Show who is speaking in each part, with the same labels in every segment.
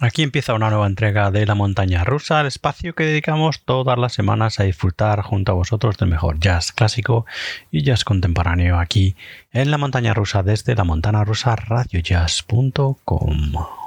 Speaker 1: Aquí empieza una nueva entrega de La Montaña Rusa, el espacio que dedicamos todas las semanas a disfrutar junto a vosotros del mejor jazz clásico y jazz contemporáneo aquí en La Montaña Rusa desde la montana rusa radiojazz.com.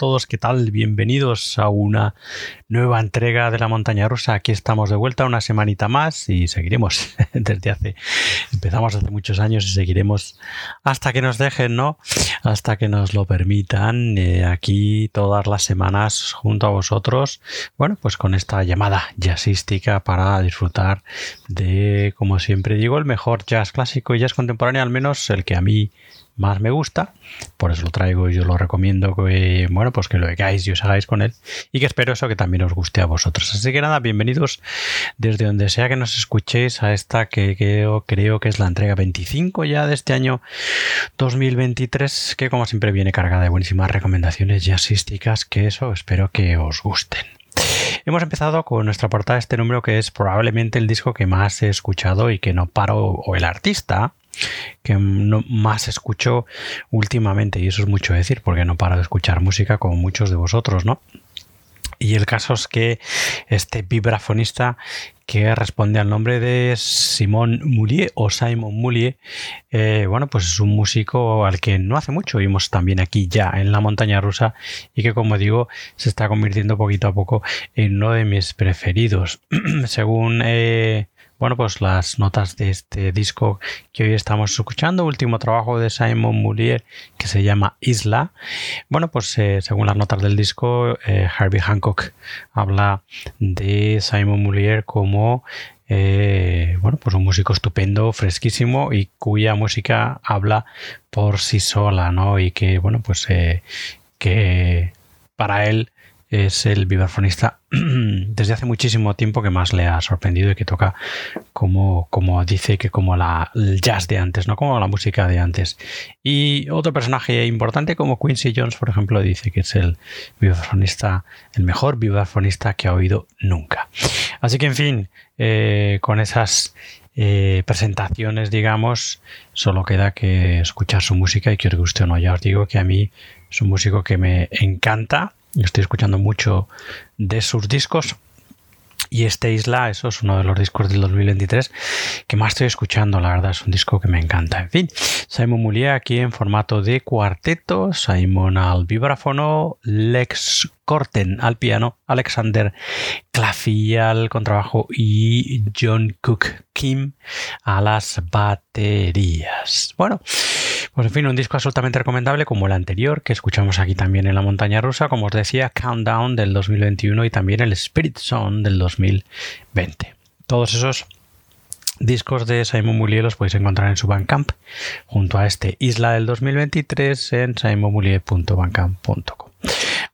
Speaker 1: todos, ¿qué tal? Bienvenidos a una nueva entrega de la montaña rusa. Aquí estamos de vuelta una semanita más y seguiremos desde hace, empezamos hace muchos años y seguiremos hasta que nos dejen, ¿no? Hasta que nos lo permitan. Eh, aquí todas las semanas junto a vosotros, bueno, pues con esta llamada jazzística para disfrutar de, como siempre digo, el mejor jazz clásico y jazz contemporáneo, al menos el que a mí más me gusta. Por eso lo traigo y yo lo recomiendo que, bueno, pues que lo hagáis y os hagáis con él. Y que espero eso que también os guste a vosotros. Así que nada, bienvenidos desde donde sea que nos escuchéis a esta que creo, creo que es la entrega 25 ya de este año 2023, que como siempre viene cargada de buenísimas recomendaciones jazzísticas que eso espero que os gusten. Hemos empezado con nuestra portada este número que es probablemente el disco que más he escuchado y que no paro, o el artista que más escucho últimamente y eso es mucho decir porque no paro de escuchar música como muchos de vosotros, ¿no? Y el caso es que este vibrafonista que responde al nombre de Simon Moulier o Simon Moulier, eh, bueno, pues es un músico al que no hace mucho vimos también aquí ya en la montaña rusa y que como digo se está convirtiendo poquito a poco en uno de mis preferidos. Según eh, bueno, pues las notas de este disco que hoy estamos escuchando, último trabajo de Simon Moulier que se llama Isla. Bueno, pues eh, según las notas del disco, eh, Harvey Hancock habla de Simon Moulier como eh, bueno, pues un músico estupendo, fresquísimo y cuya música habla por sí sola, ¿no? Y que, bueno, pues que para él es el vibrafonista desde hace muchísimo tiempo que más le ha sorprendido y que toca como, como dice que como la, el jazz de antes, no como la música de antes. Y otro personaje importante como Quincy Jones, por ejemplo, dice que es el vibrafonista, el mejor vibrafonista que ha oído nunca. Así que en fin, eh, con esas eh, presentaciones, digamos, solo queda que escuchar su música y que os guste o no. Ya os digo que a mí es un músico que me encanta Estoy escuchando mucho de sus discos. Y este Isla, eso es uno de los discos del 2023 que más estoy escuchando, la verdad, es un disco que me encanta. En fin, Simon Mulier aquí en formato de cuarteto, Simon al vibráfono, Lex Corten al piano, Alexander Claffey al contrabajo y John Cook Kim a las baterías. Bueno, pues en fin, un disco absolutamente recomendable como el anterior que escuchamos aquí también en la montaña rusa, como os decía, Countdown del 2021 y también el Spirit Zone del 2020. Todos esos discos de Simon Moulier los podéis encontrar en su Bandcamp junto a este Isla del 2023 en simonmoulier.bandcamp.com.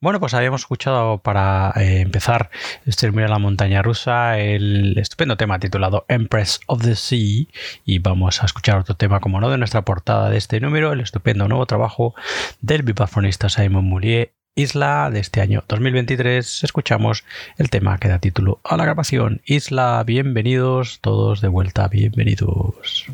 Speaker 1: Bueno, pues habíamos escuchado para eh, empezar este Mira la montaña rusa el estupendo tema titulado Empress of the Sea y vamos a escuchar otro tema como no de nuestra portada de este número, el estupendo nuevo trabajo del vibrafonista Simon Moulier Isla de este año 2023 escuchamos el tema que da título a la grabación Isla, bienvenidos todos de vuelta, bienvenidos.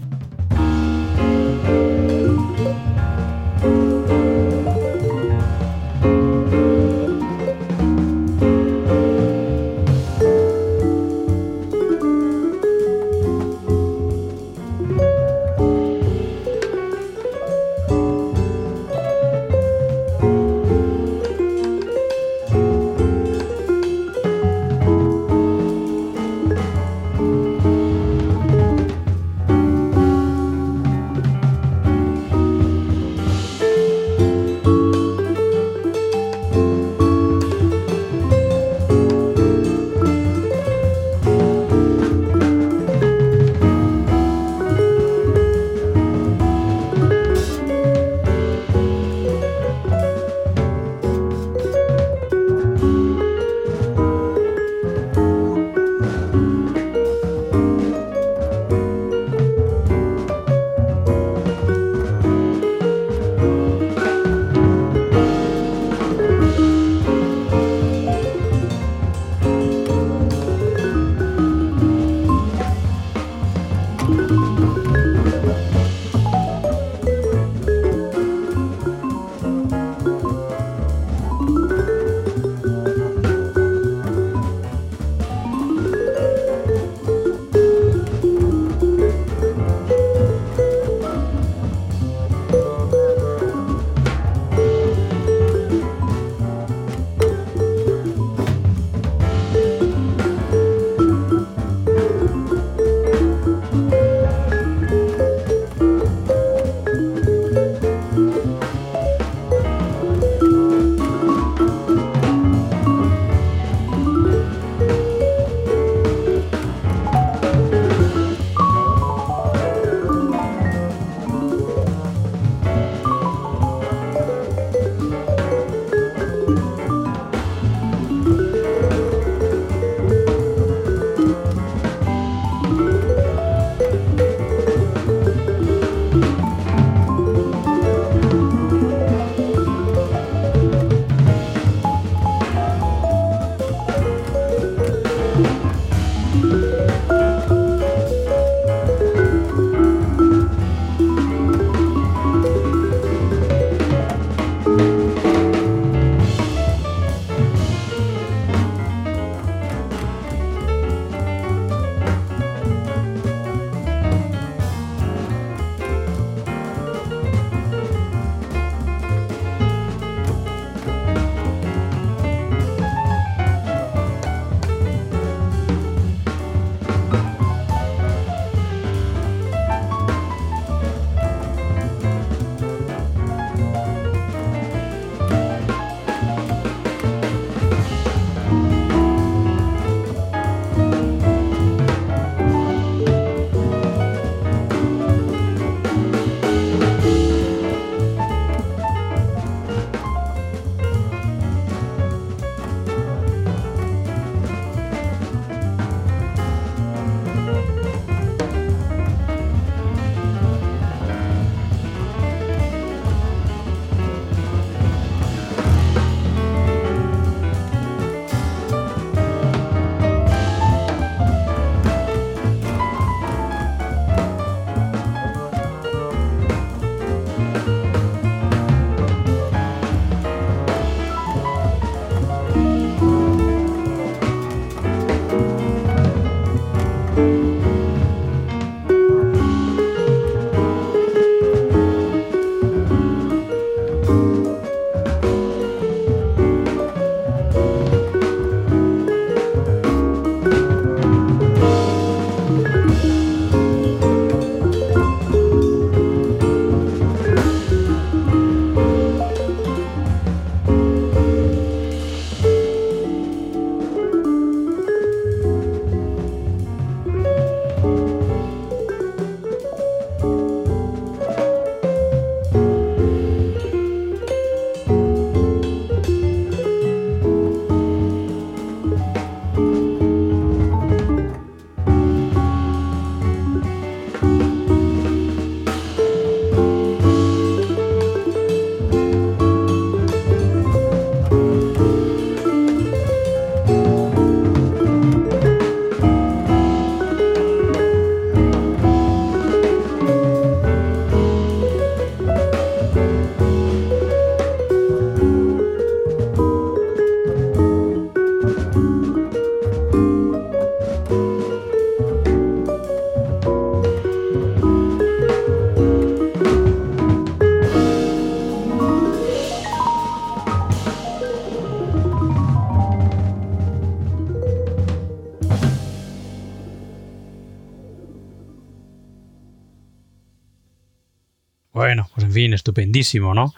Speaker 1: Estupendísimo, ¿no?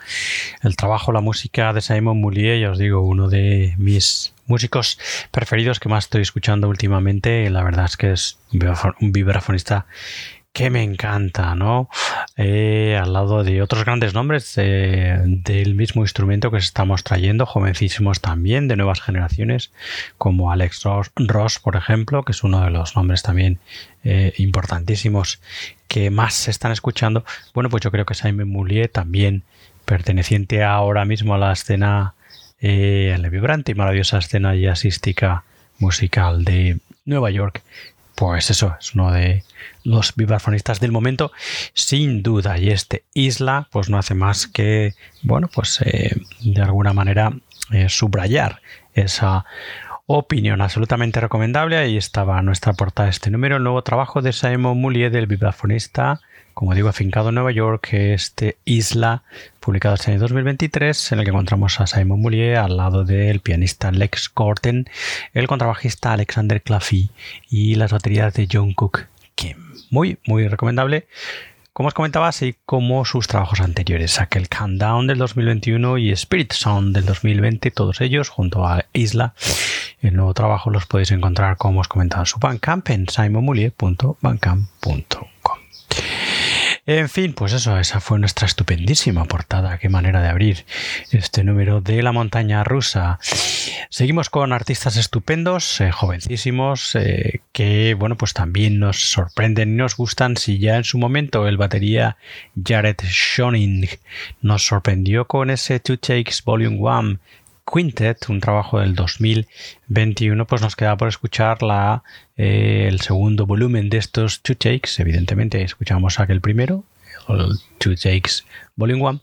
Speaker 1: El trabajo, la música de Simon Moulier, ya os digo, uno de mis músicos preferidos que más estoy escuchando últimamente. La verdad es que es un vibrafonista que me encanta, ¿no? Eh, al lado de otros grandes nombres del mismo instrumento que estamos trayendo, jovencísimos también, de nuevas generaciones, como Alex Ross, por ejemplo, que es uno de los nombres también eh, importantísimos que más se están escuchando. Bueno, pues yo creo que Simon Moulier también perteneciente ahora mismo a la escena, eh, a la vibrante y maravillosa escena jazzística musical de Nueva York, pues eso, es uno de los vibrafonistas del momento, sin duda. Y este Isla, pues no hace más que, bueno, pues eh, de alguna manera eh, subrayar esa opinión absolutamente recomendable. Ahí estaba nuestra portada este número, el nuevo trabajo de Simon Moulier, del vibrafonista como digo, afincado en Nueva York, este Isla, publicado este año 2023, en el que encontramos a Simon Moulier al lado del pianista Lex Gordon, el contrabajista Alexander Claffey y las baterías de John Cook Kim. Muy, muy recomendable. Como os comentaba, así como sus trabajos anteriores, aquel Countdown del 2021 y Spirit Sound del 2020, todos ellos junto a Isla. El nuevo trabajo los podéis encontrar, como os comentaba, en su Bandcamp en. En fin, pues eso, esa fue nuestra estupendísima portada. Qué manera de abrir este número de la montaña rusa. Seguimos con artistas estupendos, eh, jovencísimos, eh, que bueno, pues también nos sorprenden y nos gustan. Si ya en su momento el batería Jared Schoening nos sorprendió con ese Two Takes Volume 1 Quintet, un trabajo del 2021, pues nos queda por escuchar la, eh, el segundo volumen de estos Two Takes. Evidentemente, escuchamos aquel primero, el Two Takes Volume 1,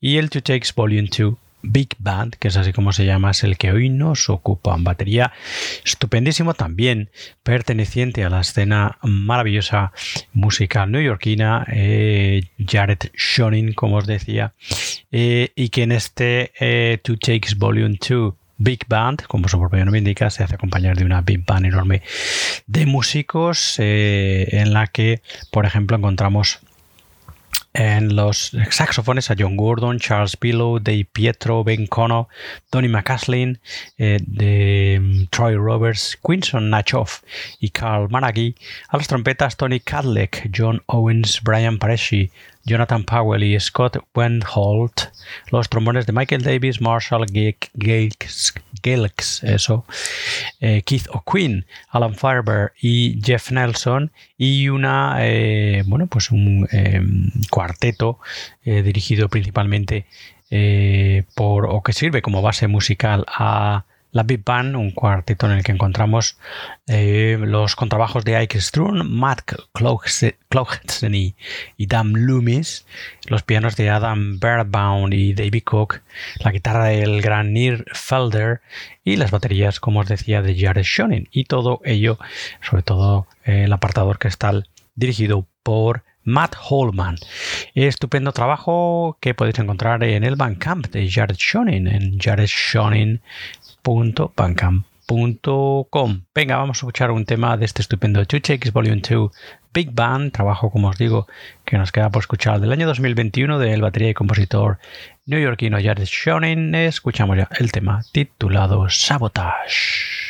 Speaker 1: y el Two Takes Volume 2 Big Band, que es así como se llama, es el que hoy nos ocupa. En batería estupendísimo también, perteneciente a la escena maravillosa musical neoyorquina, eh, Jared Shonin, como os decía, eh, y que en este eh, Two Takes Volume 2 Big Band, como su propio nombre indica, se hace acompañar de una Big Band enorme de músicos en la que, por ejemplo, encontramos en los saxofones a John Gordon, Charles Pillow, Dave Pietro, Ben Cono, Donny McCaslin, eh, de mm, Troy Roberts, Quinson Nachoff y Carl Maraghi. A las trompetas Tony Cadleck, John Owens, Brian Paresci, Jonathan Powell y Scott Wendholt, los trombones de Michael Davis, Marshall Gilks, eso, eh, Keith O'Quinn, Alan Farber y Jeff Nelson, y una, eh, bueno, pues un em, cuarteto eh, dirigido principalmente por, o que sirve como base musical a la Big Band, un cuarteto en el que encontramos eh, los contrabajos de Ike Strun, Matt Cloughtson y, Dan Loomis, los pianos de Adam Bairbaum y David Cook, la guitarra del gran Nir Felder y las baterías, como os decía, de Jared Schoening. Y todo ello, sobre todo eh, el apartador está dirigido por Matt Holman. Estupendo trabajo que podéis encontrar en el Bandcamp de Jared Schoening, en Jared Schoening Venga, vamos a escuchar un tema de este estupendo Two Shakes Volume 2 Big Band, trabajo, como os digo, que nos queda por escuchar del año 2021 del batería y compositor neoyorquino Jared Shonin. Escuchamos ya el tema titulado Sabotage.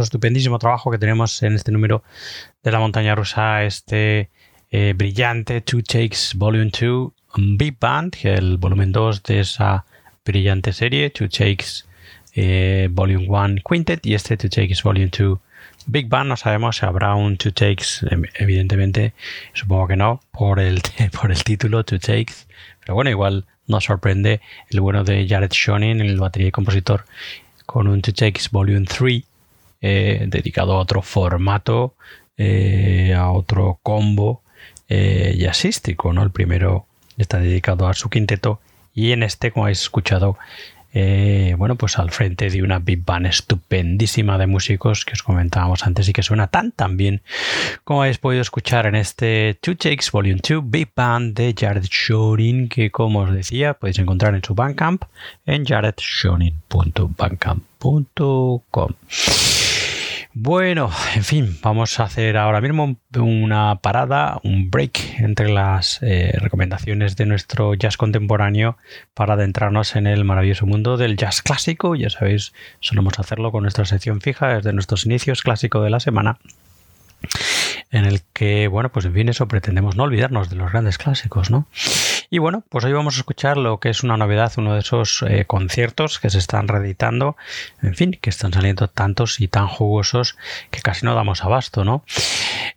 Speaker 1: Otro estupendísimo trabajo que tenemos en este número de la montaña rusa, este eh, brillante Two Takes Volume 2 Big Band, el volumen 2 de esa brillante serie, Two Takes eh, Volume 1 Quintet y este Two Takes Volume 2 Big Band. No sabemos si habrá un Two Takes, em, evidentemente, supongo que no, por el, por el título Two Takes, pero bueno, igual nos sorprende el bueno de Jared Shonin, el batería y compositor, con un Two Takes Volume 3 eh, dedicado a otro formato, eh, a otro combo eh, jazzístico, ¿no? El primero está dedicado a su quinteto y en este, como habéis escuchado, eh, bueno, pues al frente de una big band estupendísima de músicos que os comentábamos antes y que suena tan tan bien como habéis podido escuchar en este Two Takes Volume 2 Big Band de Jared Shonin que como os decía podéis encontrar en su Bandcamp en jaredshonin.bandcamp.com bueno, en fin, vamos a hacer ahora mismo una parada, un break entre las eh, recomendaciones de nuestro jazz contemporáneo para adentrarnos en el maravilloso mundo del jazz clásico. Ya sabéis, solemos hacerlo con nuestra sección fija desde nuestros inicios clásico de la semana en el que, bueno, pues en fin, eso pretendemos no olvidarnos de los grandes clásicos, ¿no? Y bueno, pues hoy vamos a escuchar lo que es una novedad, uno de esos eh, conciertos que se están reeditando, en fin, que están saliendo tantos y tan jugosos que casi no damos abasto, ¿no?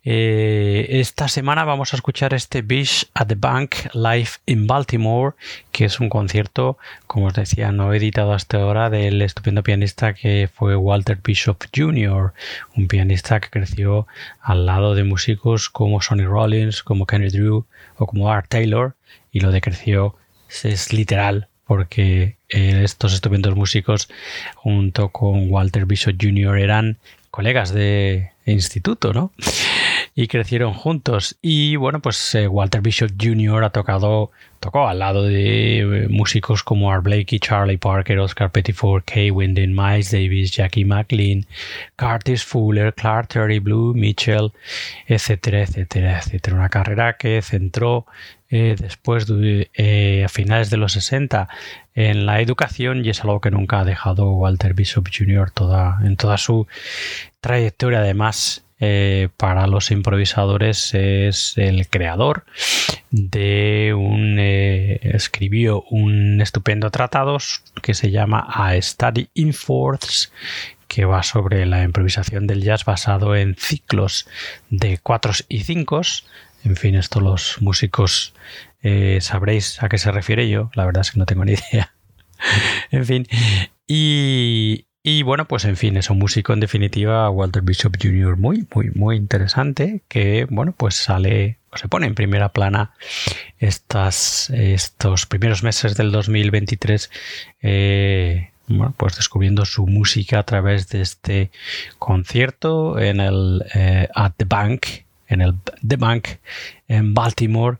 Speaker 1: Eh, esta semana vamos a escuchar este Beach at the Bank Live in Baltimore, que es un concierto, como os decía, no editado hasta ahora del estupendo pianista que fue Walter Bishop Jr., un pianista que creció al lado de músicos como Sonny Rollins, como Kenny Drew o como Art Taylor, y lo de creció es literal porque eh, estos estupendos músicos junto con Walter Bishop Jr. eran colegas de instituto, ¿no? Y crecieron juntos. Y bueno, pues eh, Walter Bishop Jr. ha tocado, tocó al lado de eh, músicos como Art Blakey, Charlie Parker, Oscar Pettiford, Kay Winden, Miles Davis, Jackie McLean, Curtis Fuller, Clark Terry Blue, Mitchell, etcétera, etcétera, etcétera. Una carrera que centró eh, después de, eh, a finales de los 60 en la educación y es algo que nunca ha dejado Walter Bishop Jr. Toda, en toda su trayectoria. Además, eh, para los improvisadores es el creador de un escribió un estupendo tratado que se llama A Study in Fourths que va sobre la improvisación del jazz basado en ciclos de cuatros y cinco en fin, esto los músicos eh, sabréis a qué se refiere yo. La verdad es que no tengo ni idea. en fin. Y, bueno, pues en fin, es un músico en definitiva, Walter Bishop Jr. muy, muy, muy interesante, que bueno, pues sale o se pone en primera plana estas, estos primeros meses del 2023. Eh, bueno, pues descubriendo su música a través de este concierto en el eh, At the Bank en el The Bank en Baltimore,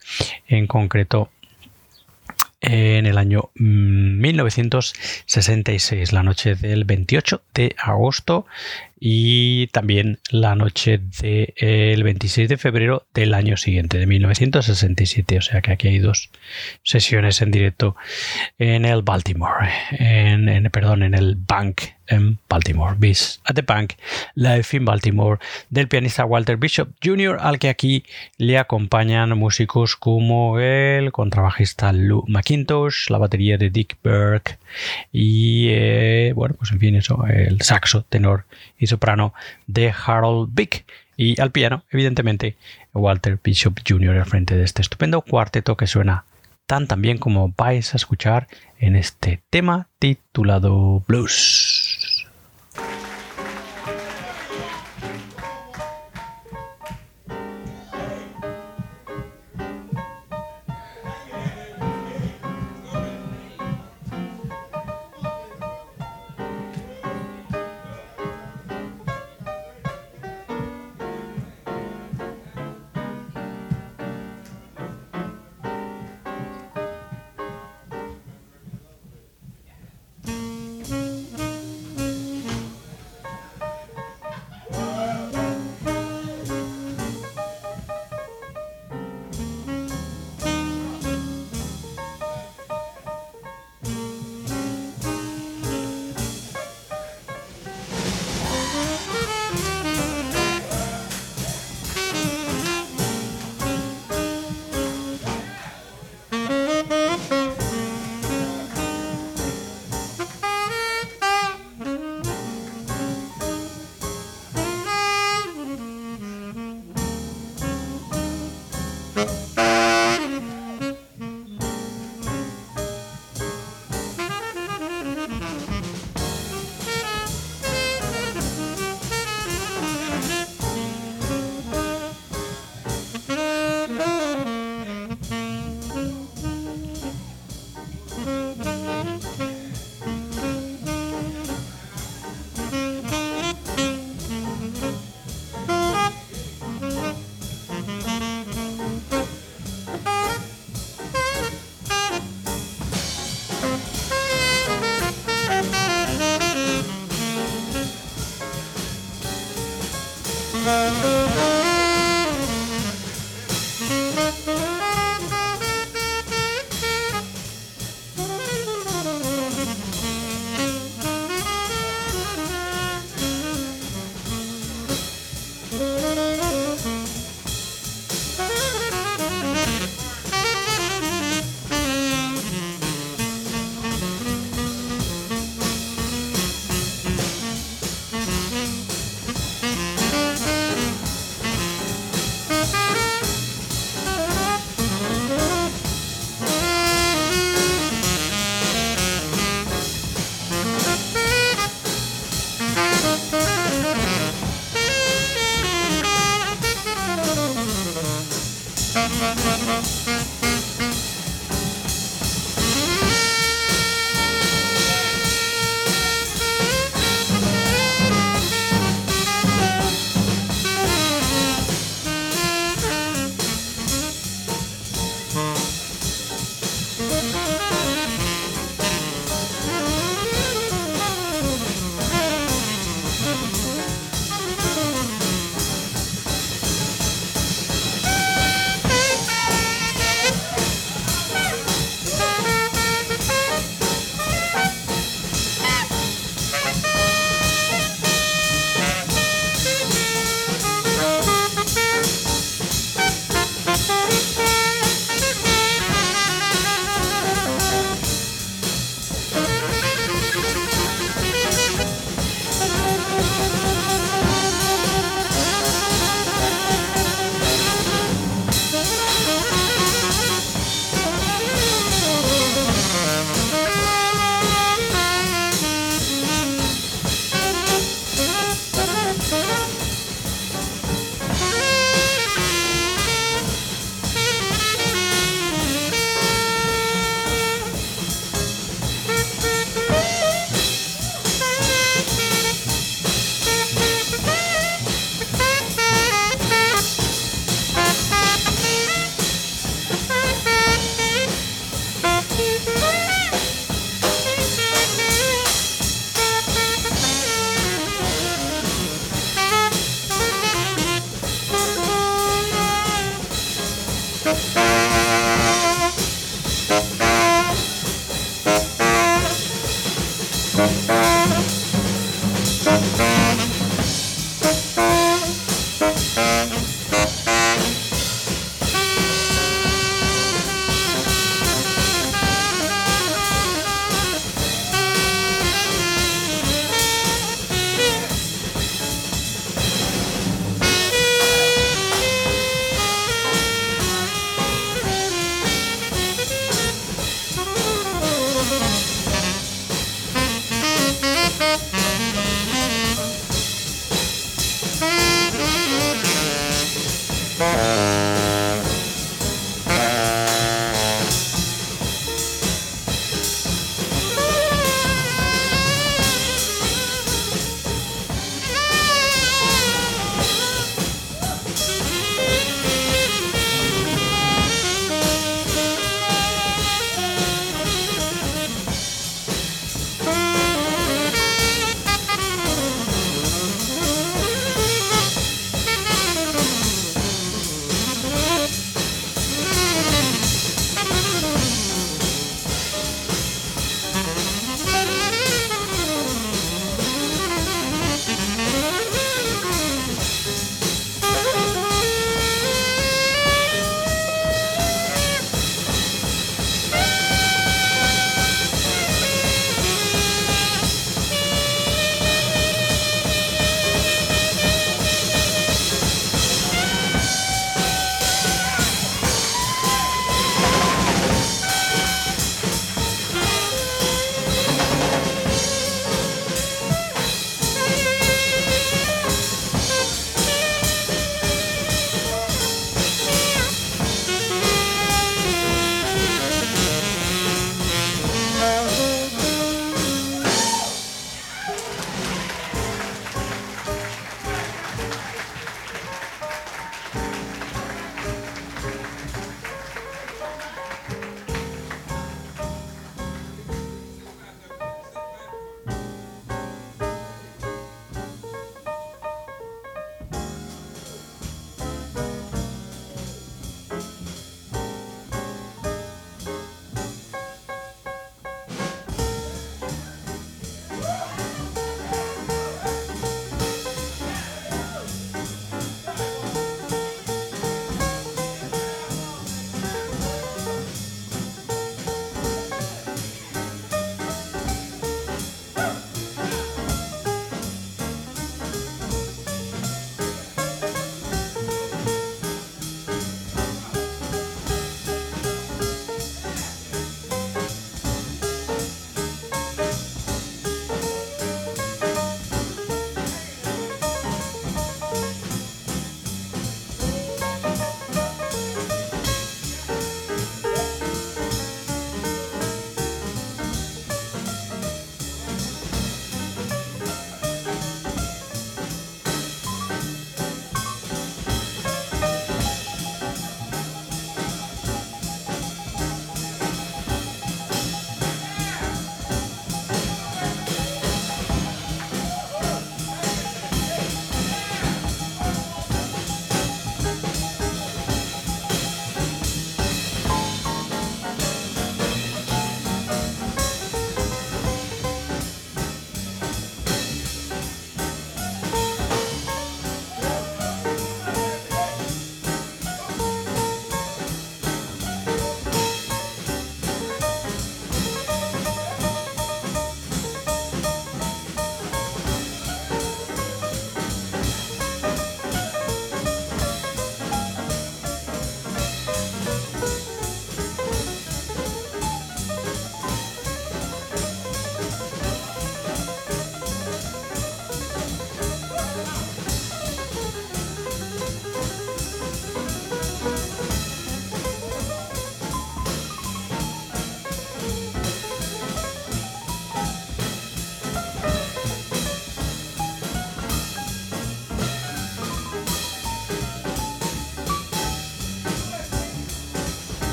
Speaker 1: en concreto en el año 1966, mm, la noche del 28 de agosto y también la noche del 26 de febrero del año siguiente, de 1967. O sea que aquí hay dos sesiones en directo en el Baltimore, en, perdón, en el Bank en Baltimore, Bis at the Bank, Live in Baltimore, del pianista Walter Bishop Jr., al que aquí le acompañan músicos como el contrabajista Lou McIntosh, la batería de Dick Burke y, eh, bueno, pues en fin, eso, el saxo, tenor y soprano de Harold Vick. Y al piano, evidentemente, Walter Bishop Jr. al frente de este estupendo cuarteto que suena tan tan bien como vais a escuchar en este tema titulado Blues.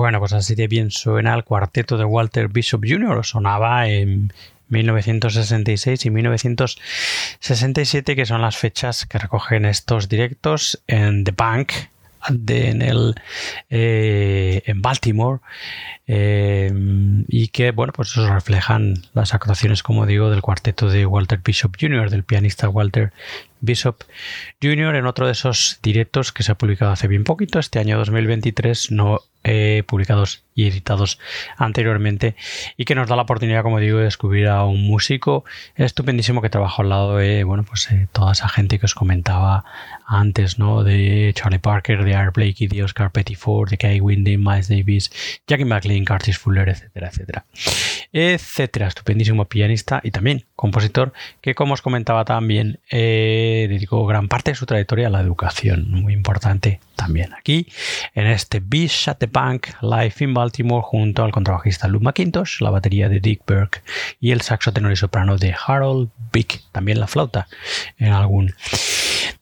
Speaker 1: Bueno, pues así de bien suena el cuarteto de Walter Bishop Jr. Sonaba en 1966 y 1967, que son las fechas que recogen estos directos en The Bank, en, el, eh, en Baltimore eh, y que bueno pues eso reflejan las actuaciones como digo del cuarteto de Walter Bishop Jr. del pianista Walter Bishop Jr. en otro de esos directos que se ha publicado hace bien poquito este año 2023 no eh, publicados y editados anteriormente y que nos da la oportunidad, como digo, de descubrir a un músico estupendísimo que trabajó al lado de, bueno, pues eh, toda esa gente que os comentaba antes, ¿no? De Charlie Parker, de Art Blakey, de Oscar Pettiford, de Kay Winding, Miles Davis, Jackie McLean, Curtis Fuller, etcétera, etcétera. Etcétera, estupendísimo pianista y también compositor que, como os comentaba también, eh, dedicó gran parte de su trayectoria a la educación, muy importante también aquí, en este Beach at the Bank Live in Baltimore, junto al contrabajista Lou McIntosh, la batería de Dick Burke y el saxo tenor y soprano de Harold Bick, también la flauta en algún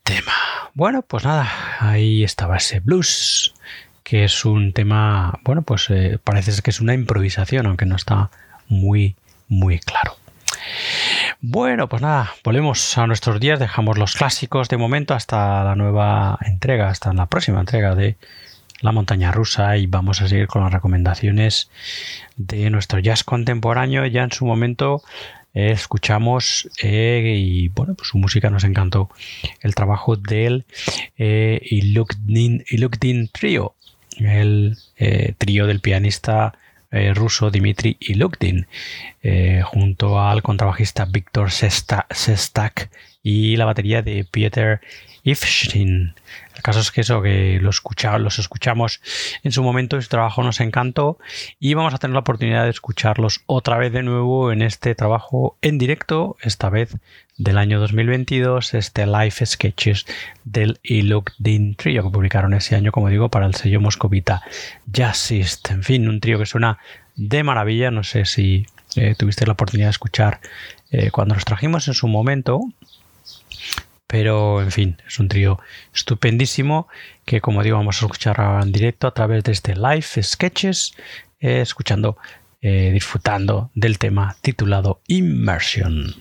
Speaker 1: tema. Bueno, pues nada, ahí estaba ese blues, que es un tema, bueno, pues eh, parece que es una improvisación, aunque no está muy, muy claro. Bueno, pues nada, volvemos a nuestros días, dejamos los clásicos de momento hasta la nueva entrega, hasta la próxima entrega de La montaña rusa y vamos a seguir con las recomendaciones de nuestro jazz contemporáneo. Ya en su momento eh, escuchamos eh, y bueno, pues su música nos encantó el trabajo del eh, Ilukdin Trio, el eh, trío del pianista eh, ruso Dmitry Ilukdin, eh, junto al contrabajista Víctor Sestak y la batería de Peter Ifshin. El caso es que eso, que los, escuchamos en su momento y su trabajo nos encantó y vamos a tener la oportunidad de escucharlos otra vez de nuevo en este trabajo en directo, esta vez del año 2022, este Live Sketches del Ilukdin Trio que publicaron ese año, como digo, para el sello moscovita Jazzist. En fin, un trío que suena de maravilla. No sé si eh, tuviste la oportunidad de escuchar eh, cuando los trajimos en su momento. Pero, en fin, es un trío estupendísimo que, como digo, vamos a escuchar en directo a través de este Live Sketches, eh, escuchando, disfrutando del tema titulado Immersion.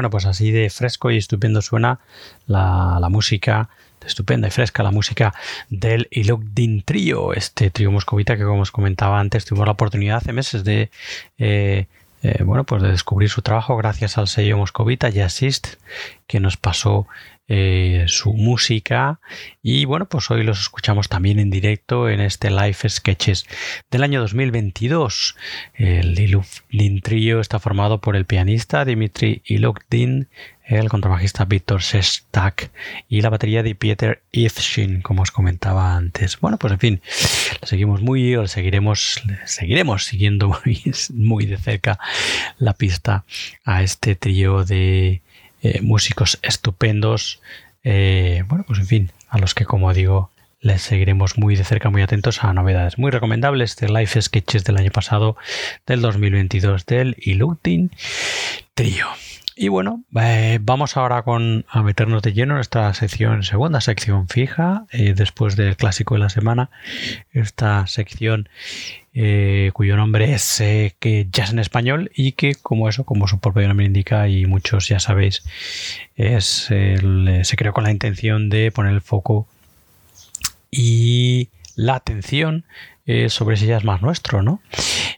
Speaker 1: Bueno, pues así de fresco y estupendo suena la, la música estupenda y fresca la música del Ilugdin Trio, este trío moscovita que como os comentaba antes tuvimos la oportunidad hace meses de eh, eh, bueno pues de descubrir su trabajo gracias al sello moscovita Jazzist que nos pasó eh, su música y bueno pues hoy los escuchamos también en directo en este live sketches del año 2022 el Trio está formado por el pianista Dimitri Ilugdin el contrabajista Víctor Sestak y la batería de Peter Ivshin, como os comentaba antes. Bueno, pues en fin, seguimos muy, seguiremos, seguiremos siguiendo muy, de cerca la pista a este trío de eh, músicos estupendos. Eh, bueno, pues en fin, a los que como digo les seguiremos muy de cerca, muy atentos a novedades. Muy recomendables de Life Sketches del año pasado, del 2022, del Ilutin Trio. Y bueno, eh, vamos ahora con, a meternos de lleno en esta sección, segunda sección fija, eh, después del clásico de la semana. Esta sección eh, cuyo nombre es que Jazz en Español y que, como eso, como su propio nombre indica y muchos ya sabéis, es se creó con la intención de poner el foco y la atención sobre ese jazz más nuestro, ¿no?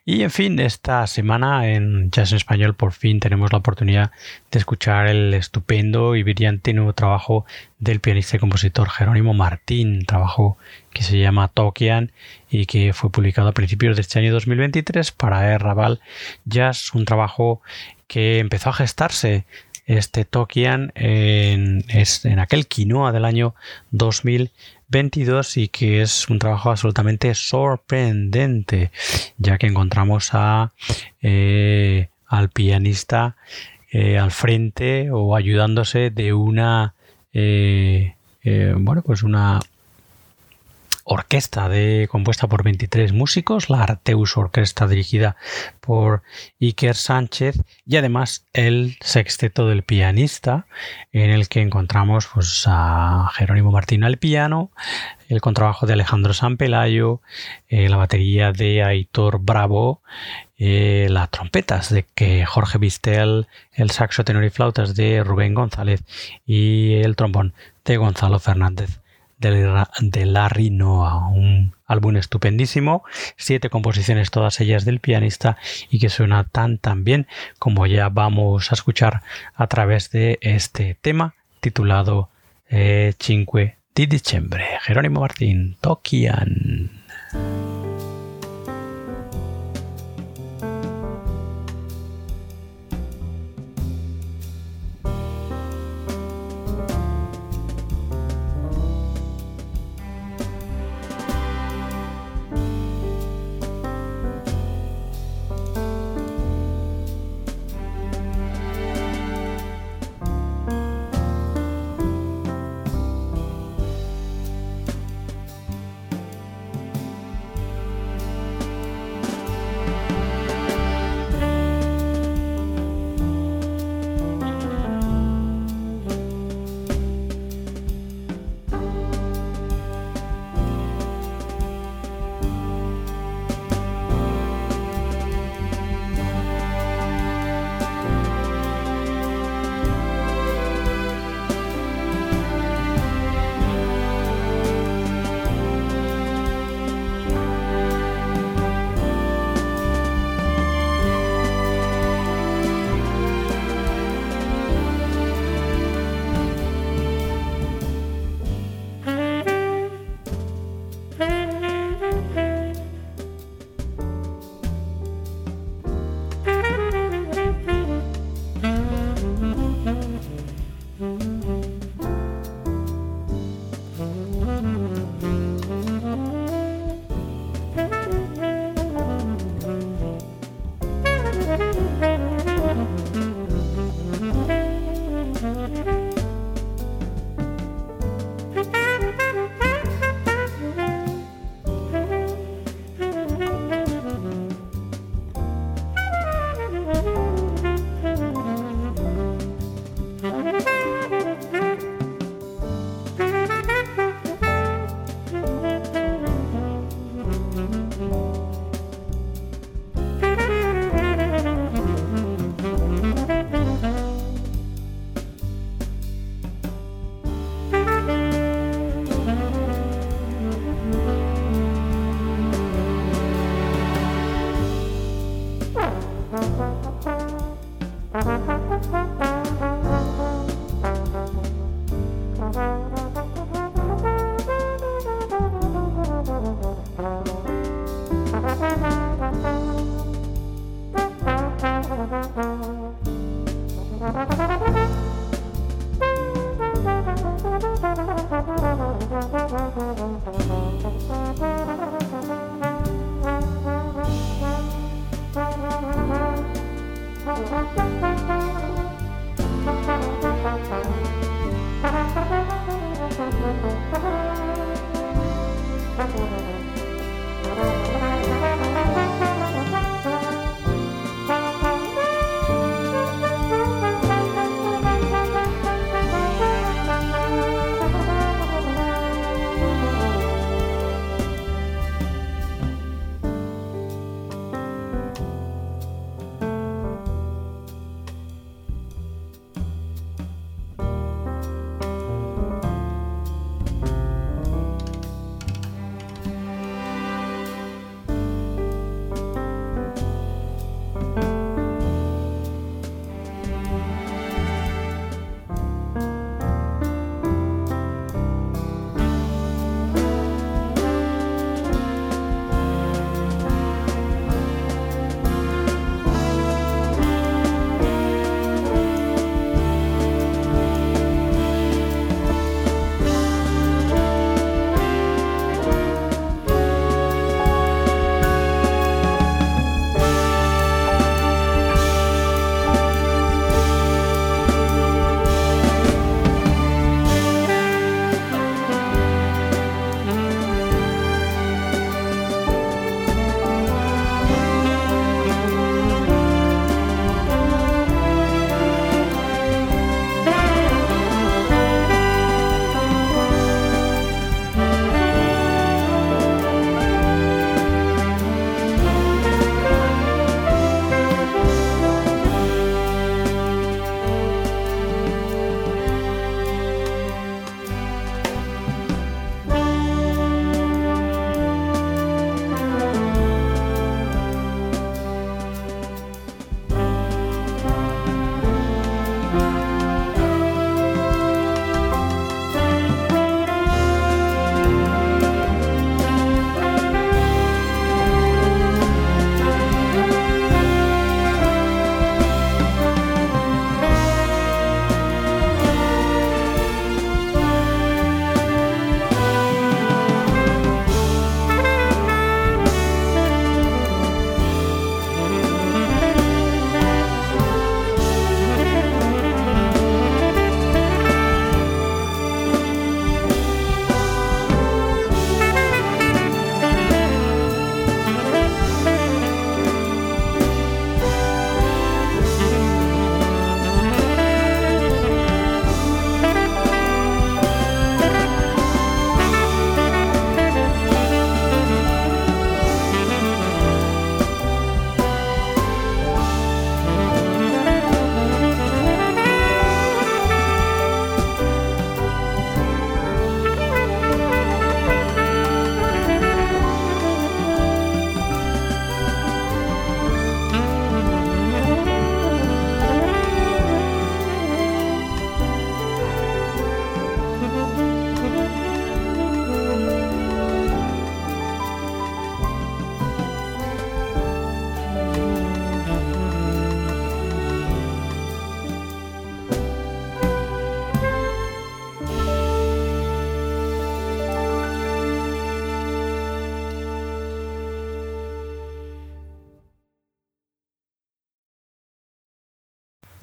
Speaker 1: Y en fin, esta semana en Jazz en Español por fin tenemos la oportunidad de escuchar el estupendo y brillante nuevo trabajo del pianista y compositor Jerónimo Martín, trabajo que se llama Tokian y que fue publicado a principios de este año 2023 para Raval Jazz, un trabajo que empezó a gestarse este Tokian en, en aquel quinoa del año 2000 22 y que es un trabajo absolutamente sorprendente, ya que encontramos eh, al pianista eh, al frente o ayudándose de una, eh, bueno, pues una orquesta de, compuesta por 23 músicos, la Arteus Orquesta dirigida por Iker Sánchez y además el sexteto del pianista en el que encontramos pues, a Jerónimo Martín al piano, el contrabajo de Alejandro San Pelayo, eh, la batería de Aitor Bravo, eh, las trompetas de que Jorge Vistel, el saxo tenor y flautas de Rubén González y el trombón de Gonzalo Fernández de Larry Noah, un álbum estupendísimo, siete composiciones todas ellas del pianista y que suena tan tan bien como ya vamos a escuchar a través de este tema titulado eh, Cinque di Dicembre. Jerónimo Martín, Tokian.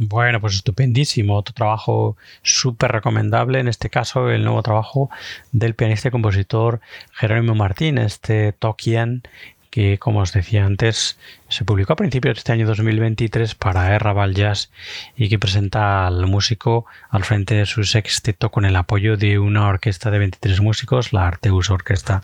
Speaker 1: Bueno, pues estupendísimo. Otro trabajo súper recomendable. En este caso, el nuevo trabajo del pianista y compositor Jerónimo Martín, este Tokien, que como os decía antes, se publicó a principios de este año 2023 para Erraval Jazz y que presenta al músico al frente de su sexteto con el apoyo de una orquesta de 23 músicos, la Arteus Orquesta,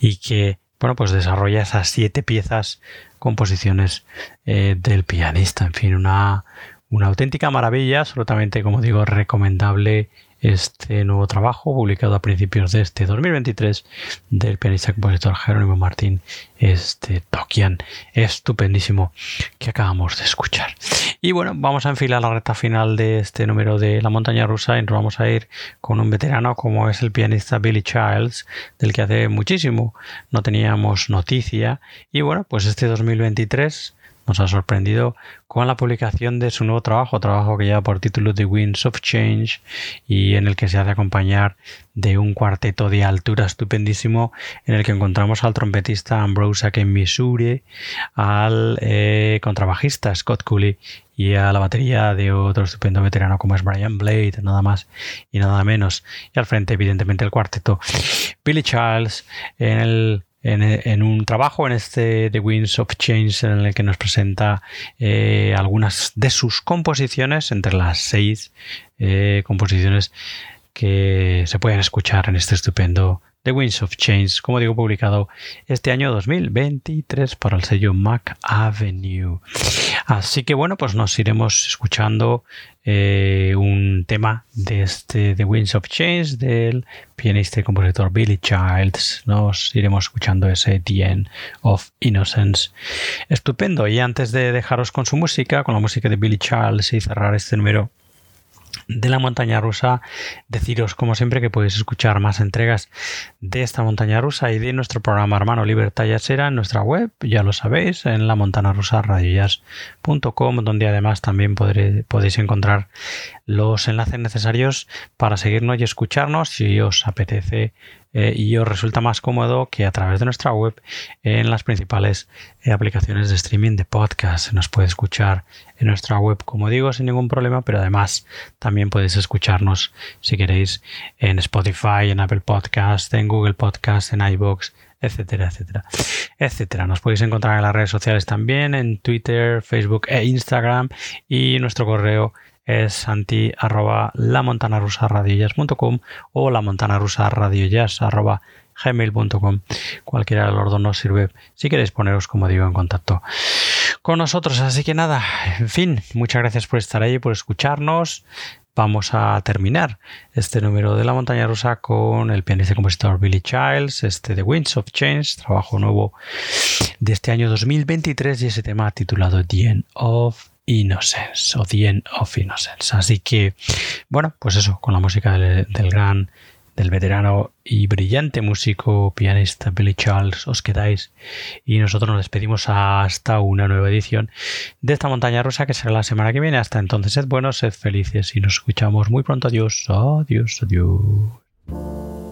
Speaker 1: y que bueno, pues desarrolla esas siete piezas, composiciones eh, del pianista. En fin, una, una auténtica maravilla, absolutamente, como digo, recomendable este nuevo trabajo publicado a principios de este 2023 del pianista compositor Jerónimo Martín, este Tokian, estupendísimo que acabamos de escuchar. Y bueno, vamos a enfilar la recta final de este número de La montaña rusa y nos vamos a ir con un veterano como es el pianista Billy Childs, del que hace muchísimo no teníamos noticia. Y bueno, pues este 2023 nos ha sorprendido con la publicación de su nuevo trabajo, trabajo que lleva por título The Winds of Change y en el que se hace acompañar de un cuarteto de altura estupendísimo en el que encontramos al trompetista Ambrose Missouri, al eh, contrabajista Scott Cooley y a la batería de otro estupendo veterano como es Brian Blade, nada más y nada menos. Y al frente, evidentemente, el cuarteto Billy Charles en el en, un trabajo en este The Winds of Change en el que nos presenta eh, algunas de sus composiciones, entre las seis eh, composiciones que se pueden escuchar en este estupendo The Winds of Change, como digo, publicado este año 2023 por el sello Mac Avenue. Así que bueno, pues nos iremos escuchando eh, un tema de este The Winds of Change del pianista y compositor Billy Childs. Nos iremos escuchando ese The End of Innocence. Estupendo. Y antes de dejaros con su música, con la música de Billy Childs y cerrar este número de la montaña rusa. Deciros, como siempre, que podéis escuchar más entregas de esta montaña rusa y de nuestro programa hermano Libertad Yasera en nuestra web, ya lo sabéis, en la montana rusa donde además también podéis encontrar los enlaces necesarios para seguirnos y escucharnos si os apetece eh, y os resulta más cómodo que a través de nuestra web en las principales eh, aplicaciones de streaming de podcast. Se nos puede escuchar en nuestra web, como digo, sin ningún problema, pero además también podéis escucharnos si queréis en Spotify, en Apple Podcast, en Google Podcast, en iBox, etcétera, etcétera, etcétera. Nos podéis encontrar en las redes sociales también, en Twitter, Facebook e Instagram y nuestro correo es santi arroba la rusa o la montana rusa arroba gmail.com. Cualquiera de los dos nos sirve si queréis poneros, como digo, en contacto con nosotros. Así que nada, en fin, muchas gracias por estar ahí, por escucharnos. Vamos a terminar este número de la montaña rusa con el pianista y compositor Billy Childs, este The Winds of Change, trabajo nuevo de este año 2023 y ese tema titulado The End of Innocence o The End of Innocence. Así que, bueno, pues eso, con la música del, gran, del veterano y brillante músico pianista Billy Charles, os quedáis y nosotros nos despedimos hasta una nueva edición de esta montaña rusa que será la semana que viene. Hasta entonces, sed buenos, sed felices y nos escuchamos muy pronto. Adiós, adiós, adiós.